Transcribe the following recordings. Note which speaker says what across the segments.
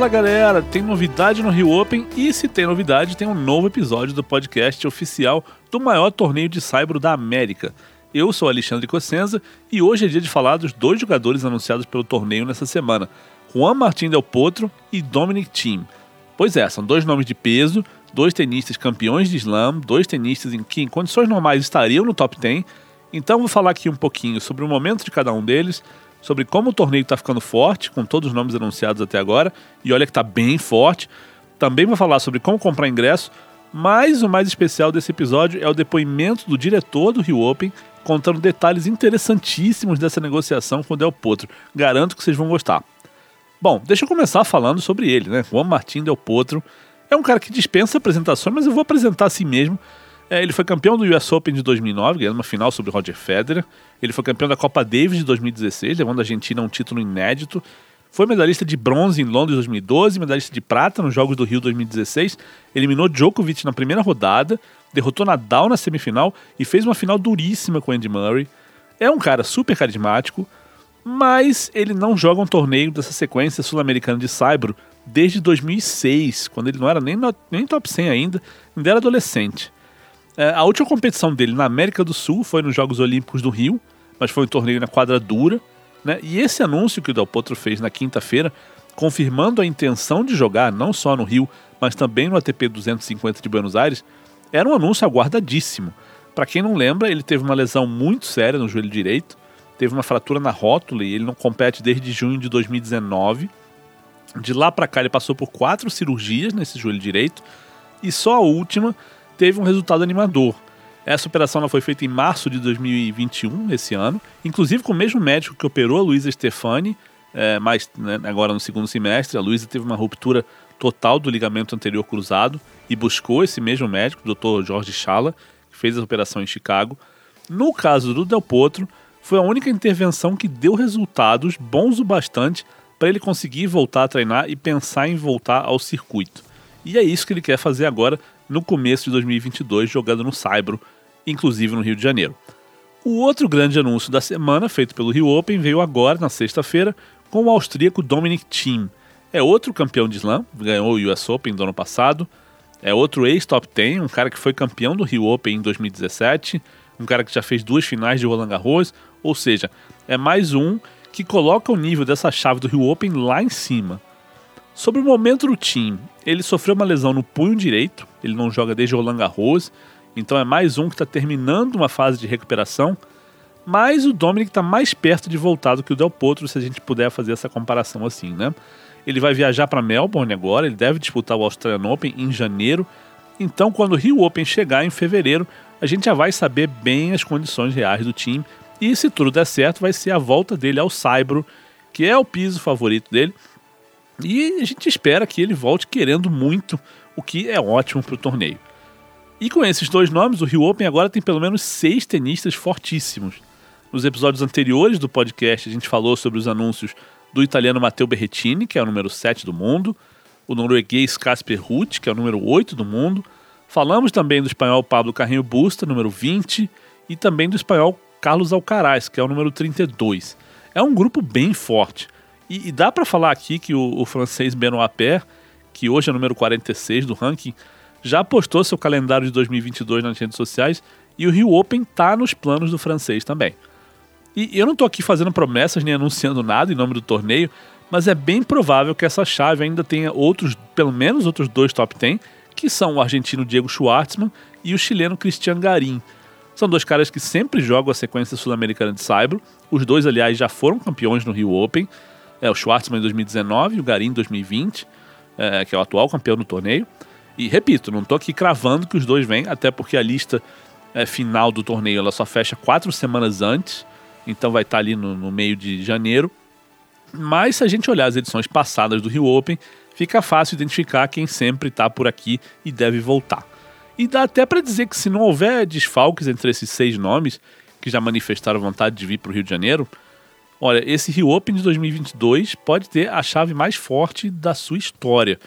Speaker 1: Fala galera, tem novidade no Rio Open e se tem novidade, tem um novo episódio do podcast oficial do maior torneio de saibro da América. Eu sou Alexandre Cossenza e hoje é dia de falar dos dois jogadores anunciados pelo torneio nessa semana, Juan Martín Del Potro e Dominic Thiem. Pois é, são dois nomes de peso, dois tenistas campeões de slam, dois tenistas em que em condições normais estariam no top 10. Então vou falar aqui um pouquinho sobre o momento de cada um deles, sobre como o torneio está ficando forte, com todos os nomes anunciados até agora, e olha que está bem forte. Também vou falar sobre como comprar ingresso, mas o mais especial desse episódio é o depoimento do diretor do Rio Open, contando detalhes interessantíssimos dessa negociação com o Del Potro. Garanto que vocês vão gostar. Bom, deixa eu começar falando sobre ele, né? Juan Martín Del Potro é um cara que dispensa apresentações, mas eu vou apresentar assim mesmo. É, ele foi campeão do US Open de 2009, ganhando uma final sobre Roger Federer. Ele foi campeão da Copa Davis de 2016, levando a Argentina a um título inédito. Foi medalhista de bronze em Londres 2012, medalhista de prata nos Jogos do Rio 2016. Eliminou Djokovic na primeira rodada, derrotou Nadal na semifinal e fez uma final duríssima com Andy Murray. É um cara super carismático, mas ele não joga um torneio dessa sequência sul-americana de Saibro desde 2006, quando ele não era nem, no, nem top 100 ainda, ainda era adolescente. É, a última competição dele na América do Sul foi nos Jogos Olímpicos do Rio, mas foi um torneio na quadra dura. Né? E esse anúncio que o Del Potro fez na quinta-feira, confirmando a intenção de jogar não só no Rio, mas também no ATP 250 de Buenos Aires, era um anúncio aguardadíssimo. Para quem não lembra, ele teve uma lesão muito séria no joelho direito, teve uma fratura na rótula e ele não compete desde junho de 2019. De lá para cá ele passou por quatro cirurgias nesse joelho direito e só a última teve um resultado animador. Essa operação foi feita em março de 2021, esse ano, inclusive com o mesmo médico que operou a Luísa Stefani, é, mas né, agora no segundo semestre, a Luísa teve uma ruptura total do ligamento anterior cruzado e buscou esse mesmo médico, o Dr. Jorge Chala, que fez a operação em Chicago. No caso do Del Potro, foi a única intervenção que deu resultados bons o bastante para ele conseguir voltar a treinar e pensar em voltar ao circuito. E é isso que ele quer fazer agora no começo de 2022, jogando no Saibro, inclusive no Rio de Janeiro. O outro grande anúncio da semana, feito pelo Rio Open, veio agora, na sexta-feira, com o austríaco Dominic Thiem. É outro campeão de slam, ganhou o US Open do ano passado, é outro ex-top 10, um cara que foi campeão do Rio Open em 2017, um cara que já fez duas finais de Roland Garros, ou seja, é mais um que coloca o nível dessa chave do Rio Open lá em cima. Sobre o momento do time, ele sofreu uma lesão no punho direito, ele não joga desde Roland Garros, então é mais um que está terminando uma fase de recuperação, mas o Dominic está mais perto de voltar do que o Del Potro, se a gente puder fazer essa comparação assim, né? Ele vai viajar para Melbourne agora, ele deve disputar o Australian Open em janeiro, então quando o Rio Open chegar em fevereiro, a gente já vai saber bem as condições reais do time, e se tudo der certo, vai ser a volta dele ao Saibro, que é o piso favorito dele, e a gente espera que ele volte querendo muito, o que é ótimo para o torneio. E com esses dois nomes, o Rio Open agora tem pelo menos seis tenistas fortíssimos. Nos episódios anteriores do podcast, a gente falou sobre os anúncios do italiano Matteo Berrettini, que é o número 7 do mundo, o norueguês Casper Ruth, que é o número 8 do mundo. Falamos também do espanhol Pablo Carrinho Busta, número 20, e também do espanhol Carlos Alcaraz, que é o número 32. É um grupo bem forte. E, e dá para falar aqui que o, o francês Benoit Paire, que hoje é número 46 do ranking, já postou seu calendário de 2022 nas redes sociais e o Rio Open tá nos planos do francês também. E eu não estou aqui fazendo promessas nem anunciando nada em nome do torneio, mas é bem provável que essa chave ainda tenha outros, pelo menos outros dois top 10, que são o argentino Diego Schwartzman e o chileno Cristian Garim. São dois caras que sempre jogam a sequência sul-americana de Saibro. Os dois, aliás, já foram campeões no Rio Open é, o Schwartzman em 2019 e o Garim em 2020, é, que é o atual campeão do torneio. E repito, não estou aqui cravando que os dois vêm, até porque a lista é, final do torneio ela só fecha quatro semanas antes, então vai estar tá ali no, no meio de janeiro. Mas se a gente olhar as edições passadas do Rio Open, fica fácil identificar quem sempre está por aqui e deve voltar. E dá até para dizer que se não houver desfalques entre esses seis nomes que já manifestaram vontade de vir para o Rio de Janeiro, Olha, esse Rio Open de 2022 pode ter a chave mais forte da sua história.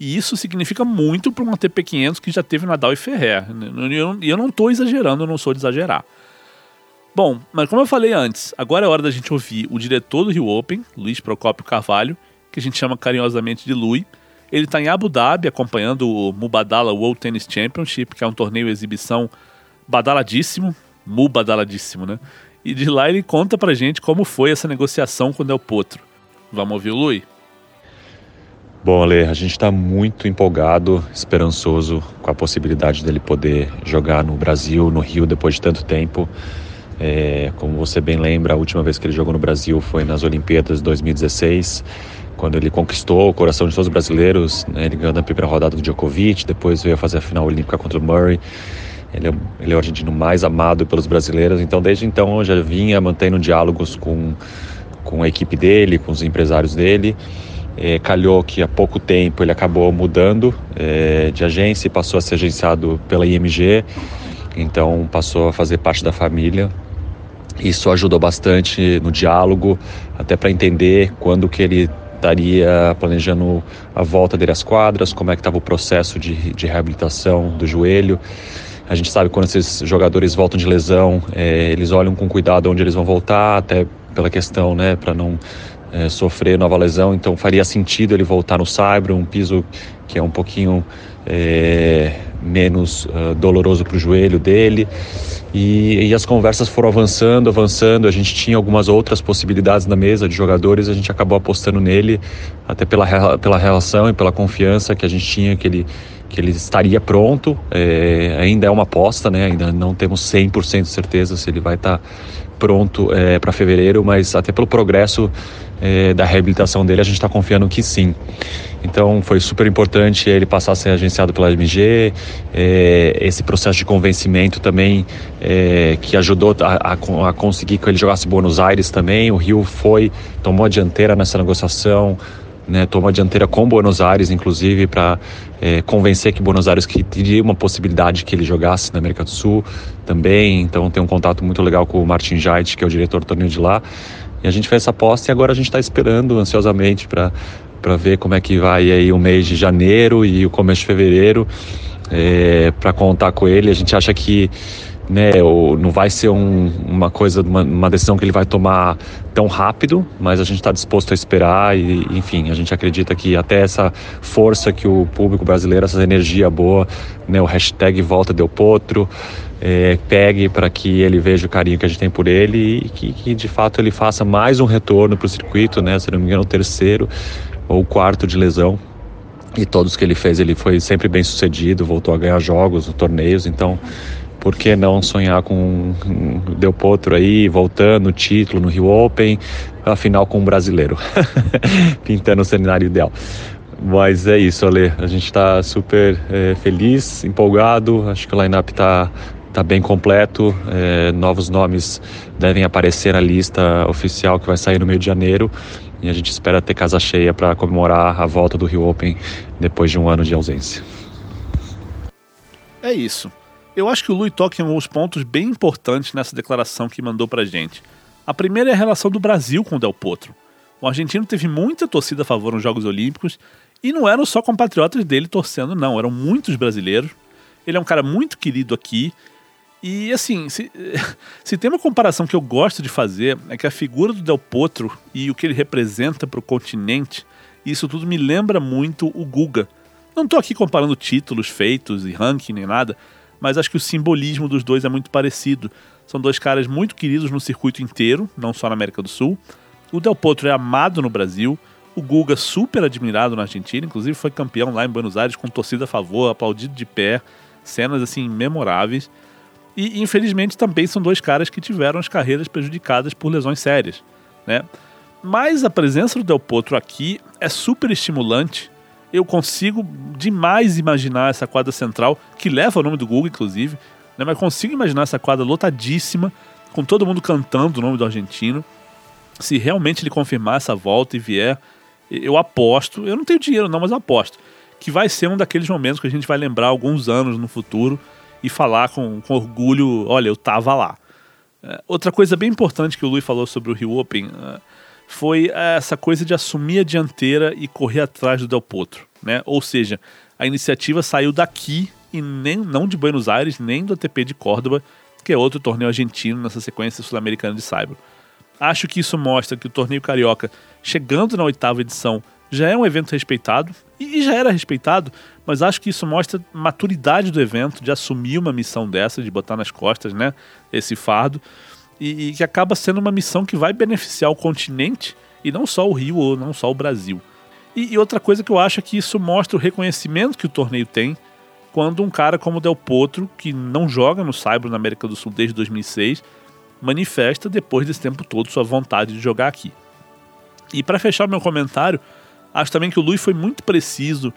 Speaker 1: E isso significa muito para um ATP 500 que já teve Nadal e Ferrer. E eu não estou exagerando, eu não sou de exagerar. Bom, mas como eu falei antes, agora é hora da gente ouvir o diretor do Rio Open, Luiz Procópio Carvalho, que a gente chama carinhosamente de Lui. Ele está em Abu Dhabi acompanhando o Mubadala World Tennis Championship, que é um torneio exibição badaladíssimo, mubadaladíssimo, né? E de lá ele conta pra gente como foi essa negociação com o Del Potro. Vamos ouvir o Lui?
Speaker 2: Bom, Ale, a gente está muito empolgado, esperançoso com a possibilidade dele poder jogar no Brasil, no Rio, depois de tanto tempo. É, como você bem lembra, a última vez que ele jogou no Brasil foi nas Olimpíadas de 2016, quando ele conquistou o coração de todos os brasileiros. Né, ele ganhou na primeira rodada do Djokovic, depois veio fazer a final olímpica contra o Murray. Ele é, ele é o argentino mais amado pelos brasileiros, então desde então eu já vinha mantendo diálogos com, com a equipe dele, com os empresários dele. É, calhou que há pouco tempo ele acabou mudando é, de agência e passou a ser agenciado pela IMG, então passou a fazer parte da família. Isso ajudou bastante no diálogo, até para entender quando que ele estaria planejando a volta dele às quadras, como é que estava o processo de, de reabilitação do joelho. A gente sabe quando esses jogadores voltam de lesão, é, eles olham com cuidado onde eles vão voltar, até pela questão, né, para não é, sofrer nova lesão, então faria sentido ele voltar no Saibro, um piso que é um pouquinho é, menos uh, doloroso para o joelho dele. E, e, as conversas foram avançando, avançando. A gente tinha algumas outras possibilidades na mesa de jogadores, a gente acabou apostando nele, até pela, pela relação e pela confiança que a gente tinha que ele, que ele estaria pronto. É, ainda é uma aposta, né? ainda não temos 100% de certeza se ele vai estar tá pronto é, para fevereiro, mas até pelo progresso é, da reabilitação dele, a gente está confiando que sim. Então foi super importante ele passar a ser agenciado pela MG, é, esse processo de convencimento também é, que ajudou a, a, a, conseguir que ele jogasse Buenos Aires também. O Rio foi, tomou a dianteira nessa negociação, né, tomou a dianteira com Buenos Aires, inclusive, para é, convencer que Buenos Aires que teria uma possibilidade que ele jogasse na América do Sul também. Então tem um contato muito legal com o Martin Jait, que é o diretor do torneio de lá. E a gente fez essa aposta e agora a gente está esperando ansiosamente para para ver como é que vai aí o mês de janeiro e o começo de fevereiro é, para contar com ele. A gente acha que né, não vai ser um, uma coisa, uma, uma, decisão que ele vai tomar tão rápido, mas a gente está disposto a esperar e, enfim, a gente acredita que até essa força que o público brasileiro, essa energia boa, né, o hashtag Volta Del Potro, é, pegue para que ele veja o carinho que a gente tem por ele e que, que de fato ele faça mais um retorno para o circuito, né, se não me engano o terceiro ou quarto de lesão, e todos que ele fez ele foi sempre bem sucedido, voltou a ganhar jogos, torneios, então por que não sonhar com o Del Potro aí, voltando o título no Rio Open, afinal com um brasileiro, pintando o cenário ideal. Mas é isso, Ale. A gente está super é, feliz, empolgado. Acho que o line-up está tá bem completo. É, novos nomes devem aparecer na lista oficial que vai sair no meio de janeiro. E a gente espera ter casa cheia para comemorar a volta do Rio Open depois de um ano de ausência.
Speaker 1: É isso. Eu acho que o Lui toca em alguns pontos bem importantes nessa declaração que mandou pra gente. A primeira é a relação do Brasil com o Del Potro. O argentino teve muita torcida a favor nos Jogos Olímpicos e não eram só compatriotas dele torcendo, não, eram muitos brasileiros. Ele é um cara muito querido aqui. E assim, se, se tem uma comparação que eu gosto de fazer, é que a figura do Del Potro e o que ele representa para o continente, isso tudo me lembra muito o Guga. Não estou aqui comparando títulos feitos e ranking nem nada, mas acho que o simbolismo dos dois é muito parecido. São dois caras muito queridos no circuito inteiro, não só na América do Sul. O Del Potro é amado no Brasil, o Guga super admirado na Argentina, inclusive foi campeão lá em Buenos Aires com torcida a favor, aplaudido de pé, cenas assim memoráveis. E infelizmente também são dois caras que tiveram as carreiras prejudicadas por lesões sérias, né? Mas a presença do Del Potro aqui é super estimulante eu consigo demais imaginar essa quadra central, que leva o nome do Google, inclusive, né? mas consigo imaginar essa quadra lotadíssima, com todo mundo cantando o nome do argentino. Se realmente ele confirmar essa volta e vier, eu aposto, eu não tenho dinheiro não, mas eu aposto, que vai ser um daqueles momentos que a gente vai lembrar alguns anos no futuro e falar com, com orgulho, olha, eu tava lá. É, outra coisa bem importante que o Luiz falou sobre o Rio Open, uh, foi essa coisa de assumir a dianteira e correr atrás do Del Potro, né? Ou seja, a iniciativa saiu daqui e nem não de Buenos Aires, nem do ATP de Córdoba, que é outro torneio argentino nessa sequência sul-americana de Saibro. Acho que isso mostra que o torneio carioca, chegando na oitava edição, já é um evento respeitado e já era respeitado, mas acho que isso mostra maturidade do evento de assumir uma missão dessa, de botar nas costas, né, esse fardo e, e que acaba sendo uma missão que vai beneficiar o continente e não só o Rio ou não só o Brasil. E, e, outra coisa que eu acho é que isso mostra o reconhecimento que o torneio tem quando um cara como o Del Potro, que não joga no Saibro na América do Sul desde 2006, manifesta depois desse tempo todo sua vontade de jogar aqui. E para fechar meu comentário, acho também que o Luiz foi muito preciso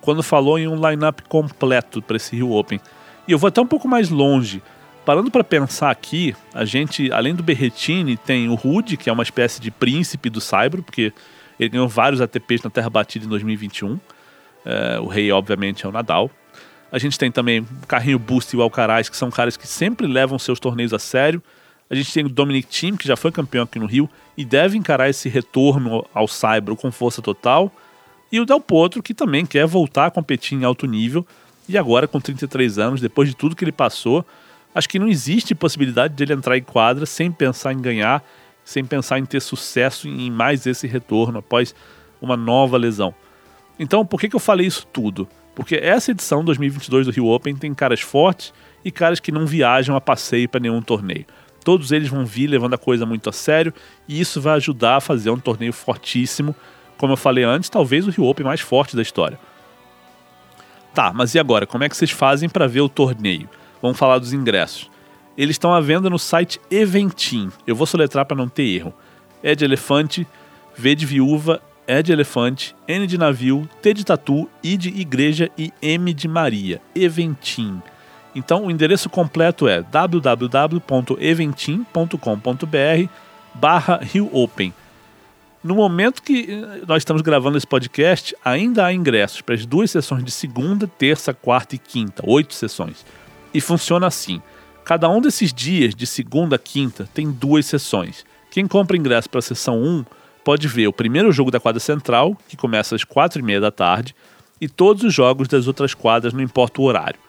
Speaker 1: quando falou em um lineup completo para esse Rio Open. E eu vou até um pouco mais longe. Parando para pensar aqui, a gente, além do Berretini, tem o Rude, que é uma espécie de príncipe do Saibro, porque ele ganhou vários ATPs na Terra Batida em 2021. É, o rei, obviamente, é o Nadal. A gente tem também o Carrinho Boost e o Alcaraz, que são caras que sempre levam seus torneios a sério. A gente tem o Dominic Thiem, que já foi campeão aqui no Rio e deve encarar esse retorno ao Saibro com força total. E o Del Potro, que também quer voltar a competir em alto nível. E agora, com 33 anos, depois de tudo que ele passou, acho que não existe possibilidade de ele entrar em quadra sem pensar em ganhar sem pensar em ter sucesso em mais esse retorno após uma nova lesão. Então, por que, que eu falei isso tudo? Porque essa edição 2022 do Rio Open tem caras fortes e caras que não viajam a passeio para nenhum torneio. Todos eles vão vir levando a coisa muito a sério e isso vai ajudar a fazer um torneio fortíssimo. Como eu falei antes, talvez o Rio Open mais forte da história. Tá, mas e agora? Como é que vocês fazem para ver o torneio? Vamos falar dos ingressos. Eles estão à venda no site Eventim. Eu vou soletrar para não ter erro. É de elefante, V de viúva, E de elefante, N de navio, T de tatu, I de igreja e M de Maria. Eventim. Então o endereço completo é www.eventim.com.br barra Rio Open. No momento que eh, nós estamos gravando esse podcast, ainda há ingressos para as duas sessões de segunda, terça, quarta e quinta, oito sessões. E funciona assim. Cada um desses dias, de segunda a quinta, tem duas sessões. Quem compra ingresso para a sessão 1 pode ver o primeiro jogo da quadra central, que começa às quatro e meia da tarde, e todos os jogos das outras quadras, não importa o horário.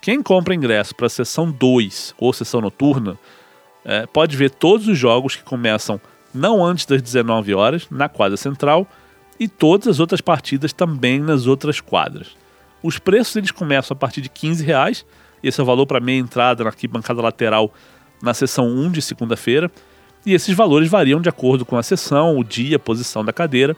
Speaker 1: Quem compra ingresso para a sessão 2 ou sessão noturna é, pode ver todos os jogos que começam não antes das 19 horas na quadra central e todas as outras partidas também nas outras quadras. Os preços eles começam a partir de 15 reais esse é o valor para meia entrada na arquibancada lateral na sessão 1 de segunda-feira. E esses valores variam de acordo com a sessão, o dia, a posição da cadeira.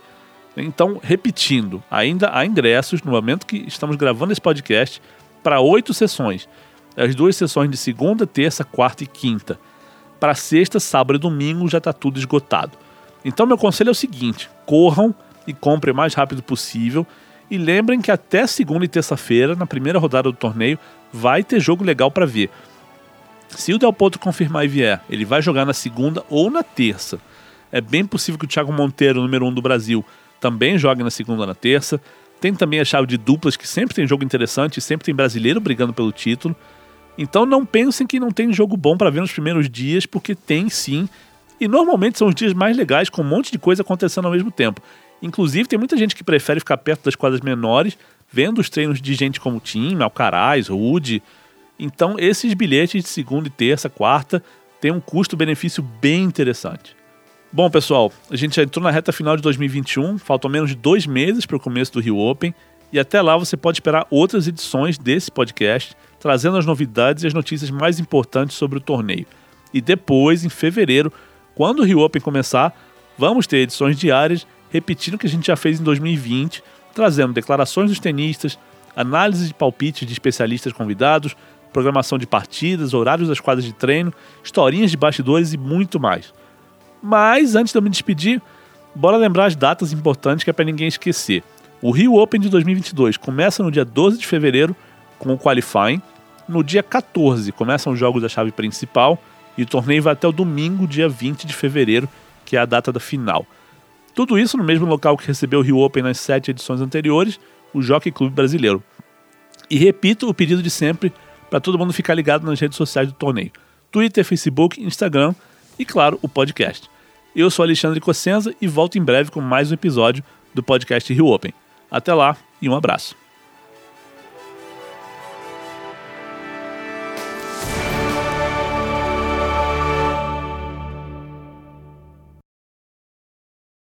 Speaker 1: Então, repetindo, ainda há ingressos no momento que estamos gravando esse podcast para oito sessões. As duas sessões de segunda, terça, quarta e quinta. Para sexta, sábado e domingo já está tudo esgotado. Então, meu conselho é o seguinte: corram e comprem o mais rápido possível. E lembrem que até segunda e terça-feira, na primeira rodada do torneio, vai ter jogo legal para ver. Se o Del Potro confirmar e vier, ele vai jogar na segunda ou na terça. É bem possível que o Thiago Monteiro, número um do Brasil, também jogue na segunda ou na terça. Tem também a chave de duplas, que sempre tem jogo interessante, sempre tem brasileiro brigando pelo título. Então não pensem que não tem jogo bom para ver nos primeiros dias, porque tem sim. E normalmente são os dias mais legais, com um monte de coisa acontecendo ao mesmo tempo. Inclusive, tem muita gente que prefere ficar perto das quadras menores vendo os treinos de gente como Tim, Alcaraz, Rude. Então, esses bilhetes de segunda e terça, quarta, têm um custo-benefício bem interessante. Bom, pessoal, a gente já entrou na reta final de 2021, faltam menos de dois meses para o começo do Rio Open, e até lá você pode esperar outras edições desse podcast, trazendo as novidades e as notícias mais importantes sobre o torneio. E depois, em fevereiro, quando o Rio Open começar, vamos ter edições diárias repetindo o que a gente já fez em 2020, trazendo declarações dos tenistas, análise de palpites de especialistas convidados, programação de partidas, horários das quadras de treino, historinhas de bastidores e muito mais. Mas antes de eu me despedir, bora lembrar as datas importantes que é para ninguém esquecer. O Rio Open de 2022 começa no dia 12 de fevereiro com o qualifying. No dia 14 começam os jogos da chave principal e o torneio vai até o domingo, dia 20 de fevereiro, que é a data da final. Tudo isso no mesmo local que recebeu o Rio Open nas sete edições anteriores, o Jockey Clube Brasileiro. E repito o pedido de sempre para todo mundo ficar ligado nas redes sociais do torneio: Twitter, Facebook, Instagram e, claro, o podcast. Eu sou Alexandre Cossenza e volto em breve com mais um episódio do podcast Rio Open. Até lá e um abraço.